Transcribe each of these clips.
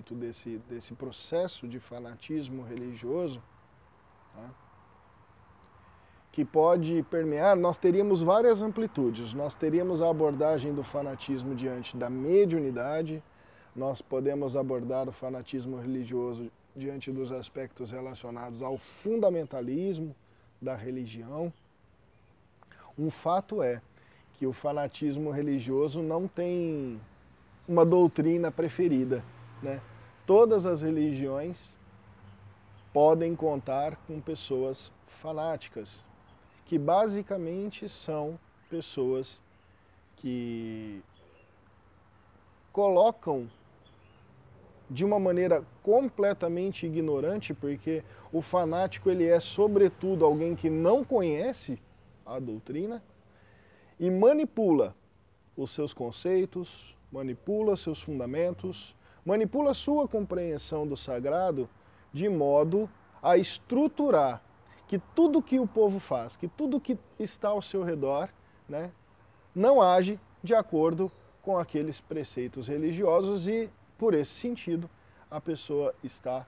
respeito desse, desse processo de fanatismo religioso, tá? que pode permear, nós teríamos várias amplitudes. Nós teríamos a abordagem do fanatismo diante da mediunidade, nós podemos abordar o fanatismo religioso diante dos aspectos relacionados ao fundamentalismo da religião. Um fato é que o fanatismo religioso não tem uma doutrina preferida. Né? Todas as religiões podem contar com pessoas fanáticas, que basicamente são pessoas que colocam de uma maneira completamente ignorante, porque o fanático ele é sobretudo alguém que não conhece a doutrina e manipula os seus conceitos, manipula seus fundamentos, manipula sua compreensão do sagrado de modo a estruturar que tudo que o povo faz, que tudo que está ao seu redor, né, não age de acordo com aqueles preceitos religiosos e por esse sentido, a pessoa está,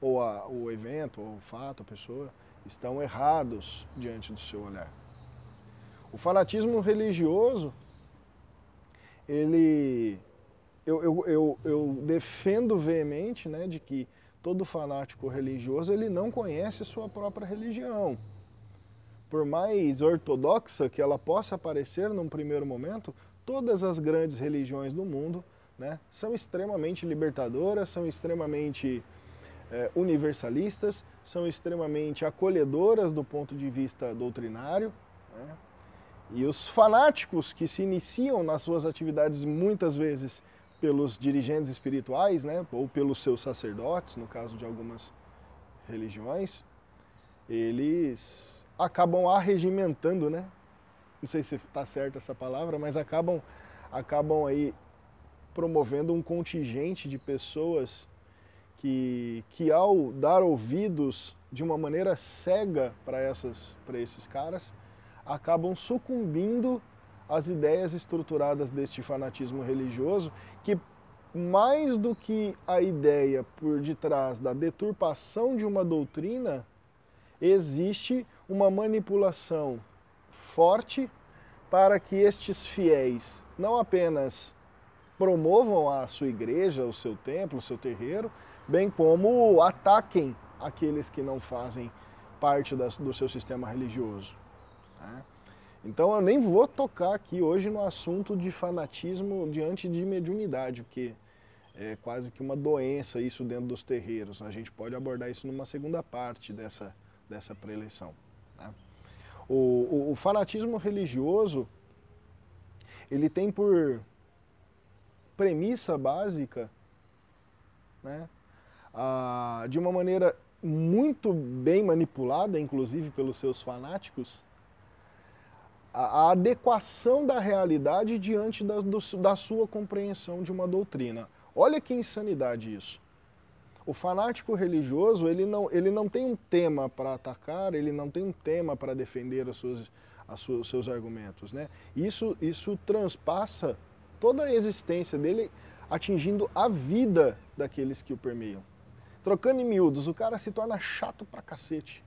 ou a, o evento, ou o fato, a pessoa, estão errados diante do seu olhar. O fanatismo religioso, ele, eu, eu, eu, eu defendo veemente né, de que todo fanático religioso ele não conhece sua própria religião. Por mais ortodoxa que ela possa parecer num primeiro momento, todas as grandes religiões do mundo né, são extremamente libertadoras, são extremamente é, universalistas, são extremamente acolhedoras do ponto de vista doutrinário. Né, e os fanáticos que se iniciam nas suas atividades muitas vezes pelos dirigentes espirituais, né, ou pelos seus sacerdotes, no caso de algumas religiões, eles acabam arregimentando, né? Não sei se está certa essa palavra, mas acabam acabam aí promovendo um contingente de pessoas que, que ao dar ouvidos de uma maneira cega para esses caras, acabam sucumbindo às ideias estruturadas deste fanatismo religioso, que mais do que a ideia por detrás da deturpação de uma doutrina, existe uma manipulação forte para que estes fiéis não apenas promovam a sua igreja, o seu templo, o seu terreiro, bem como ataquem aqueles que não fazem parte do seu sistema religioso. Né? Então eu nem vou tocar aqui hoje no assunto de fanatismo diante de mediunidade, porque é quase que uma doença isso dentro dos terreiros. A gente pode abordar isso numa segunda parte dessa, dessa preleção. Tá? O, o, o fanatismo religioso, ele tem por premissa básica, né, a, de uma maneira muito bem manipulada, inclusive pelos seus fanáticos, a, a adequação da realidade diante da, do, da sua compreensão de uma doutrina. Olha que insanidade isso. O fanático religioso, ele não, ele não tem um tema para atacar, ele não tem um tema para defender as suas, as suas, os seus argumentos. Né? Isso, isso transpassa toda a existência dele, atingindo a vida daqueles que o permeiam. Trocando em miúdos, o cara se torna chato pra cacete.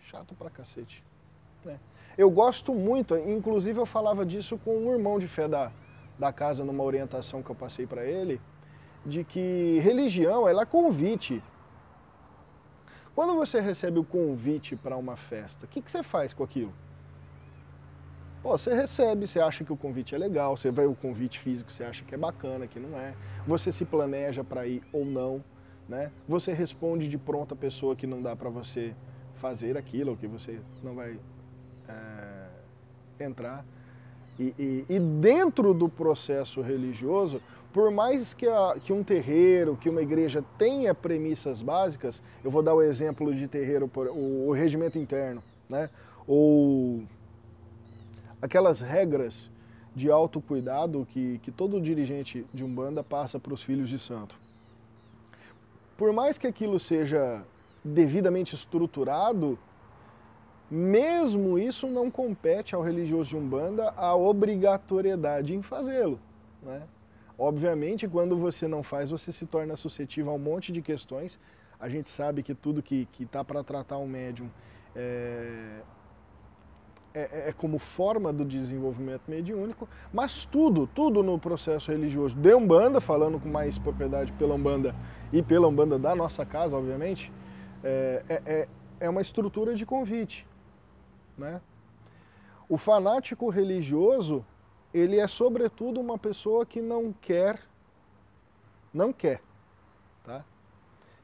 Chato pra cacete. Né? Eu gosto muito, inclusive eu falava disso com um irmão de fé da, da casa, numa orientação que eu passei para ele, de que religião, ela é convite. Quando você recebe o convite para uma festa, o que, que você faz com aquilo? Pô, você recebe, você acha que o convite é legal, você vê o convite físico, você acha que é bacana, que não é. Você se planeja para ir ou não, né? Você responde de pronto a pessoa que não dá para você fazer aquilo, ou que você não vai é, entrar. E, e, e, dentro do processo religioso, por mais que, a, que um terreiro, que uma igreja tenha premissas básicas, eu vou dar o exemplo de terreiro, o, o regimento interno, né? ou aquelas regras de autocuidado que, que todo dirigente de Umbanda passa para os filhos de santo. Por mais que aquilo seja devidamente estruturado, mesmo isso não compete ao religioso de Umbanda a obrigatoriedade em fazê-lo. Né? Obviamente, quando você não faz, você se torna suscetível a um monte de questões. A gente sabe que tudo que está para tratar um médium é, é, é, como forma do desenvolvimento mediúnico, mas tudo, tudo no processo religioso de Umbanda, falando com mais propriedade pela Umbanda e pela Umbanda da nossa casa, obviamente, é, é, é, é uma estrutura de convite. Né? O fanático religioso, ele é sobretudo uma pessoa que não quer, não quer, tá?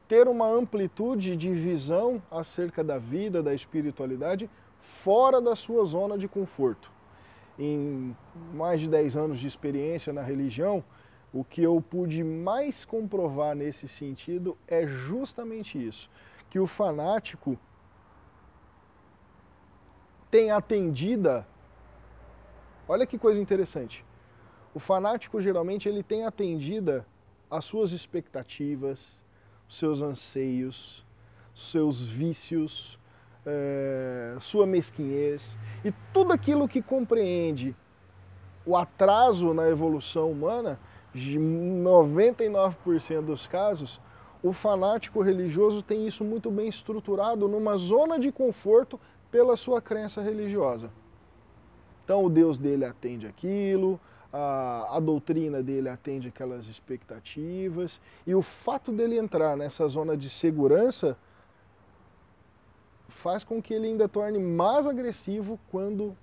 ter uma amplitude de visão acerca da vida, da espiritualidade, fora da sua zona de conforto. Em mais de 10 anos de experiência na religião, o que eu pude mais comprovar nesse sentido é justamente isso, que o fanático tem atendida. Olha que coisa interessante. O fanático geralmente ele tem atendida as suas expectativas, seus anseios, seus vícios, é, sua mesquinhez e tudo aquilo que compreende o atraso na evolução humana, de 99% dos casos, o fanático religioso tem isso muito bem estruturado numa zona de conforto pela sua crença religiosa. Então o Deus dele atende aquilo, a, a, doutrina dele atende aquelas expectativas, e o fato dele entrar nessa zona de segurança faz com que ele ainda torne mais agressivo quando,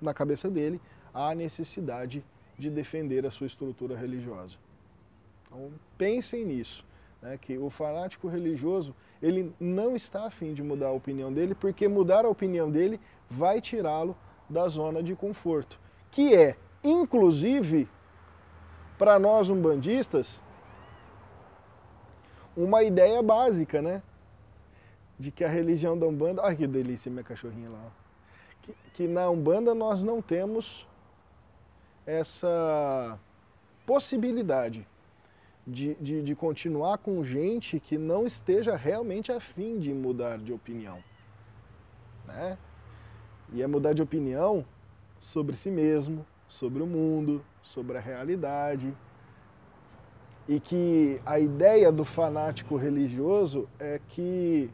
na cabeça dele, há necessidade de defender a sua estrutura religiosa. Então pensem nisso, né, que o fanático religioso ele não está afim de mudar a opinião dele, porque mudar a opinião dele vai tirá-lo da zona de conforto, que é, inclusive, para nós umbandistas, uma ideia básica, né? de que a religião da Umbanda. Olha que delícia minha cachorrinha lá. Que, que na Umbanda nós não temos essa possibilidade de, de, de, continuar com gente que não esteja realmente afim de mudar de opinião. Né? E é mudar de opinião sobre si mesmo, sobre o mundo, sobre a realidade. E que a ideia do fanático religioso é que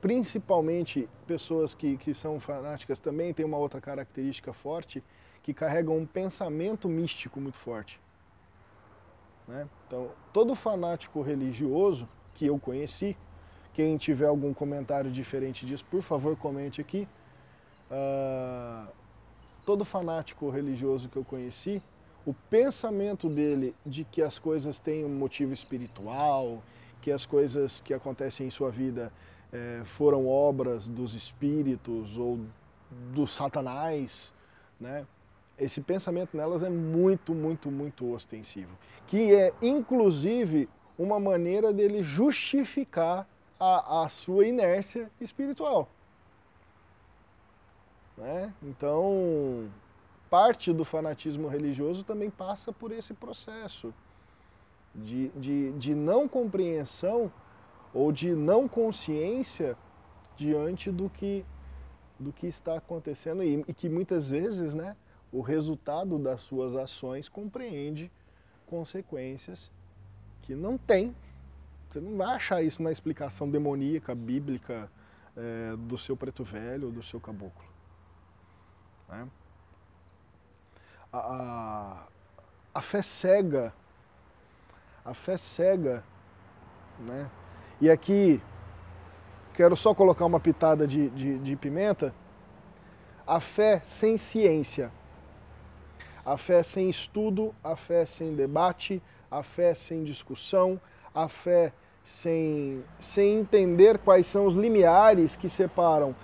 principalmente pessoas que, que são fanáticas também têm uma outra característica forte, que carregam um pensamento místico muito forte. Né? Então, todo fanático religioso que eu conheci, quem tiver algum comentário diferente disso, por favor comente aqui. Uh, todo fanático religioso que eu conheci, o pensamento dele de que as coisas têm um motivo espiritual, que as coisas que acontecem em sua vida é, foram obras dos espíritos ou do satanás, né? Esse pensamento nelas é muito, muito, muito ostensivo, que é inclusive uma maneira dele justificar a, a sua inércia espiritual. Né? Então, parte do fanatismo religioso também passa por esse processo de, de, de não compreensão ou de não consciência diante do que, do que está acontecendo e, e que muitas vezes né, o resultado das suas ações compreende consequências que não tem. Você não vai achar isso na explicação demoníaca, bíblica é, do seu preto velho ou do seu caboclo. Né? A, a, a fé cega, a fé cega, né? E aqui quero só colocar uma pitada de, de, de pimenta. A fé sem ciência, a fé sem estudo, a fé sem debate, a fé sem discussão, a fé sem, sem entender quais são os limiares que separam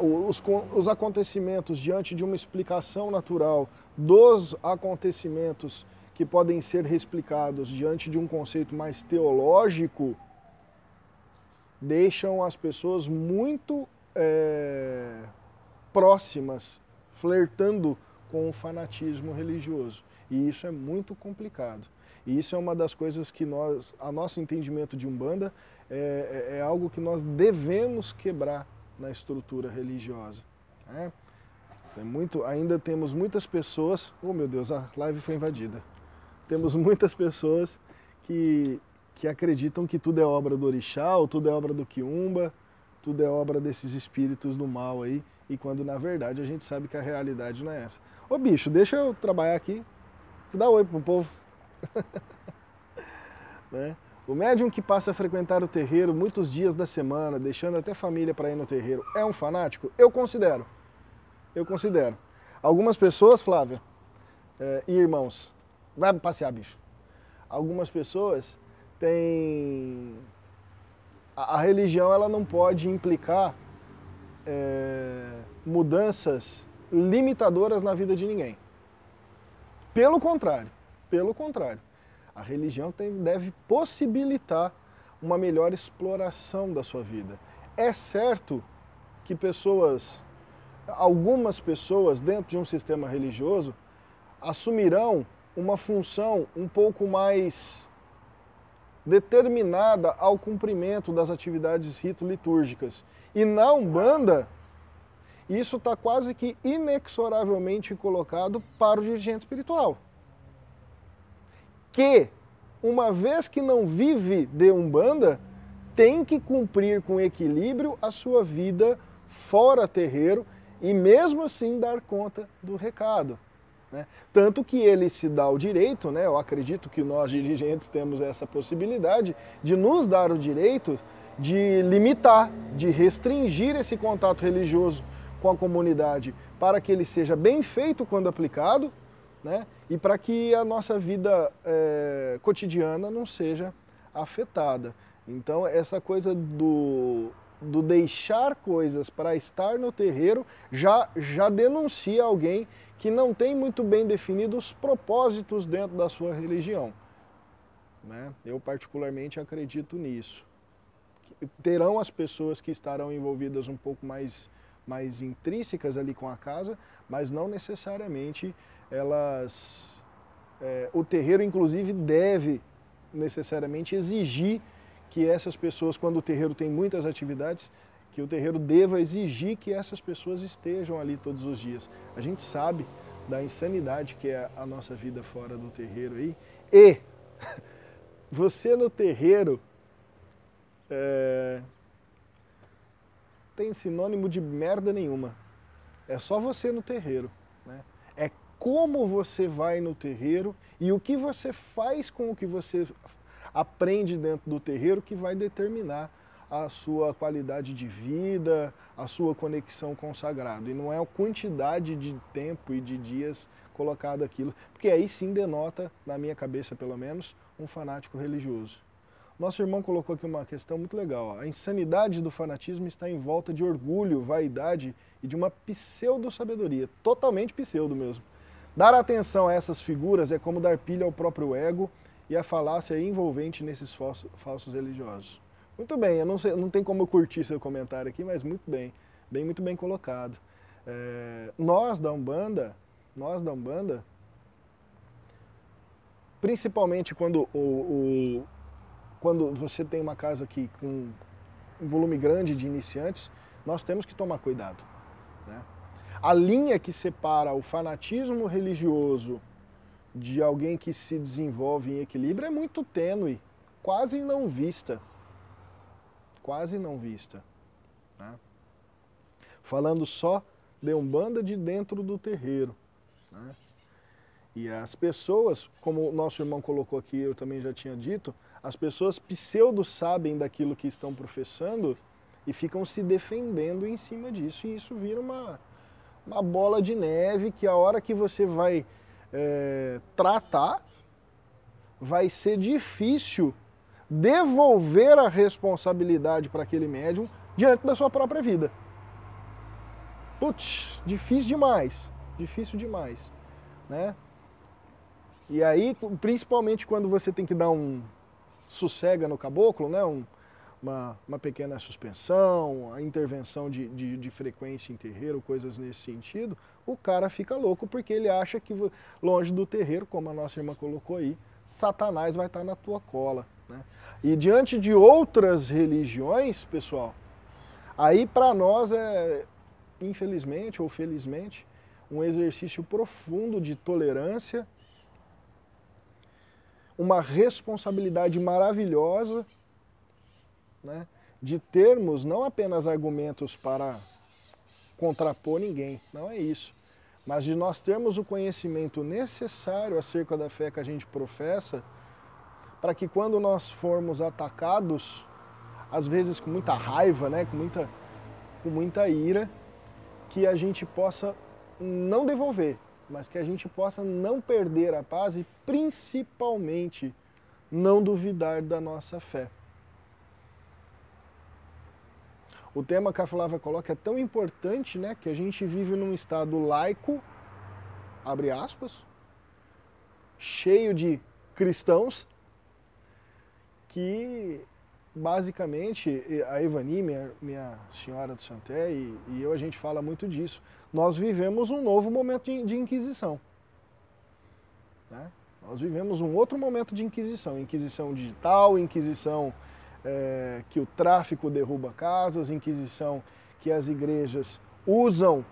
os, os acontecimentos diante de uma explicação natural dos acontecimentos que podem ser reexplicados diante de um conceito mais teológico, deixam as pessoas muito é, próximas, flertando com o fanatismo religioso. E isso é muito complicado. E isso é uma das coisas que nós, a nosso entendimento de Umbanda, é, é, é algo que nós devemos quebrar na estrutura religiosa. Né? É muito, ainda temos muitas pessoas. Oh meu Deus, a live foi invadida. temos muitas pessoas que, que acreditam que tudo é obra do orixá, ou tudo é obra do quiumba, tudo é obra desses espíritos do mal aí, e quando na verdade a gente sabe que a realidade não é essa. Ô bicho, deixa eu trabalhar aqui, dá oi pro povo. né? O médium que passa a frequentar o terreiro muitos dias da semana, deixando até família para ir no terreiro, é um fanático? Eu considero. Eu considero. Algumas pessoas, Flávia, é, e irmãos, vai passear, bicho. Algumas pessoas têm. A, a religião ela não pode implicar é, mudanças limitadoras na vida de ninguém. Pelo contrário, pelo contrário. A religião tem, deve possibilitar uma melhor exploração da sua vida. É certo que pessoas, algumas pessoas dentro de um sistema religioso, assumirão uma função um pouco mais determinada ao cumprimento das atividades rito-litúrgicas. E na Umbanda, isso está quase que inexoravelmente colocado para o dirigente espiritual que, uma vez que não vive de Umbanda, tem que cumprir com equilíbrio a sua vida fora terreiro e mesmo assim dar conta do recado. Né? Tanto que ele se dá o direito, né? eu acredito que nós dirigentes temos essa possibilidade, de nos dar o direito de limitar, de restringir esse contato religioso com a comunidade para que ele seja bem feito quando aplicado né? e para que a nossa vida é, cotidiana não seja afetada. Então, essa coisa do, do deixar coisas para estar no terreiro já, já denuncia alguém que não tem muito bem definido os propósitos dentro da sua religião. Né? Eu, particularmente, acredito nisso. Terão as pessoas que estarão envolvidas um pouco mais, mais intrínsecas ali com a casa, mas não necessariamente elas, é, o terreiro inclusive deve necessariamente exigir que essas pessoas, quando o terreiro tem muitas atividades, que o terreiro deva exigir que essas pessoas estejam ali todos os dias. A gente sabe da insanidade que é a nossa vida fora do terreiro aí. E você no terreiro é, tem sinônimo de merda nenhuma. É só você no terreiro. Né? É como você vai no terreiro e o que você faz com o que você aprende dentro do terreiro que vai determinar a sua qualidade de vida, a sua conexão com o sagrado. E não é a quantidade de tempo e de dias colocado aquilo, porque aí sim denota, na minha cabeça pelo menos, um fanático religioso. Nosso irmão colocou aqui uma questão muito legal. A insanidade do fanatismo está em volta de orgulho, vaidade e de uma pseudo-sabedoria, totalmente pseudo mesmo. Dar atenção a essas figuras é como dar pilha ao próprio ego e a falácia envolvente nesses falsos religiosos. Muito bem, eu não, sei, não tem como eu curtir seu comentário aqui, mas muito bem, bem muito bem colocado. É, nós da Umbanda, nós da Umbanda, principalmente quando, o, o, quando você tem uma casa aqui com um volume grande de iniciantes, nós temos que tomar cuidado. Né? a linha que separa o fanatismo religioso de alguém que se desenvolve em equilíbrio é muito tênue, quase não vista. Quase não vista. Né? Falando só de Umbanda de dentro do terreiro. Né? E as pessoas, como o nosso irmão colocou aqui, eu também já tinha dito, as pessoas pseudo sabem daquilo que estão professando e ficam se defendendo em cima disso, e isso vira uma, uma bola de neve que a hora que você vai é, tratar, vai ser difícil devolver a responsabilidade para aquele médium diante da sua própria vida. Putz, difícil demais, difícil demais, né? E aí, principalmente quando você tem que dar um sossega no caboclo, né? Um, uma, uma pequena suspensão, a intervenção de, de, de, frequência em terreiro, coisas nesse sentido, o cara fica louco porque ele acha que longe do terreiro, como a nossa irmã colocou aí, Satanás vai estar na tua cola. Né? E diante de outras religiões, pessoal, aí para nós é, infelizmente ou felizmente, um exercício profundo de tolerância uma responsabilidade maravilhosa né, de termos não apenas argumentos para contrapor ninguém, não é isso, mas de nós termos o conhecimento necessário acerca da fé que a gente professa, para que quando nós formos atacados, às vezes com muita raiva, né, com muita, com muita ira, que a gente possa não devolver, mas que a gente possa não perder a paz e principalmente não duvidar da nossa fé. O tema que a Flávia coloca é tão importante, né, que a gente vive num estado laico, abre aspas, cheio de cristãos, que basicamente a Ivani, minha, minha senhora do Santé, e, e, eu a gente fala muito disso. Nós vivemos um novo momento de, de inquisição. Né? Nós vivemos um outro momento de inquisição, inquisição digital, inquisição é, que o tráfico derruba casas, inquisição que as igrejas usam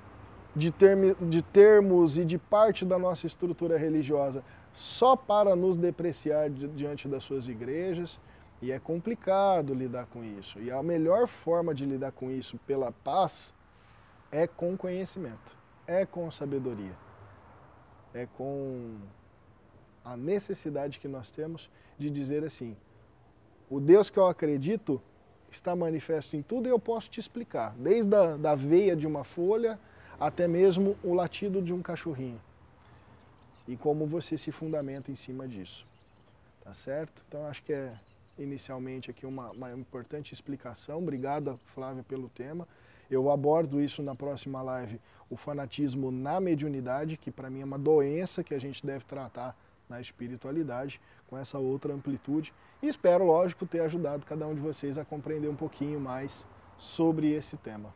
de, de termos e de parte da nossa estrutura religiosa só para nos depreciar diante das suas igrejas. E é complicado lidar com isso. E a melhor forma de lidar com isso pela paz é com conhecimento, é com sabedoria, é com a necessidade que nós temos de dizer assim: o Deus que eu acredito está manifesto em tudo e eu posso te explicar, desde a da veia de uma folha até mesmo o latido de um cachorrinho. E como você se fundamenta em cima disso. Tá certo? Então acho que é inicialmente aqui uma, uma importante explicação. Obrigado, Flávia, pelo tema. Eu abordo isso na próxima live, o fanatismo na mediunidade, que para mim é uma doença que a gente deve tratar na espiritualidade, com essa outra amplitude. E espero, lógico, ter ajudado cada um de vocês a compreender um pouquinho mais sobre esse tema.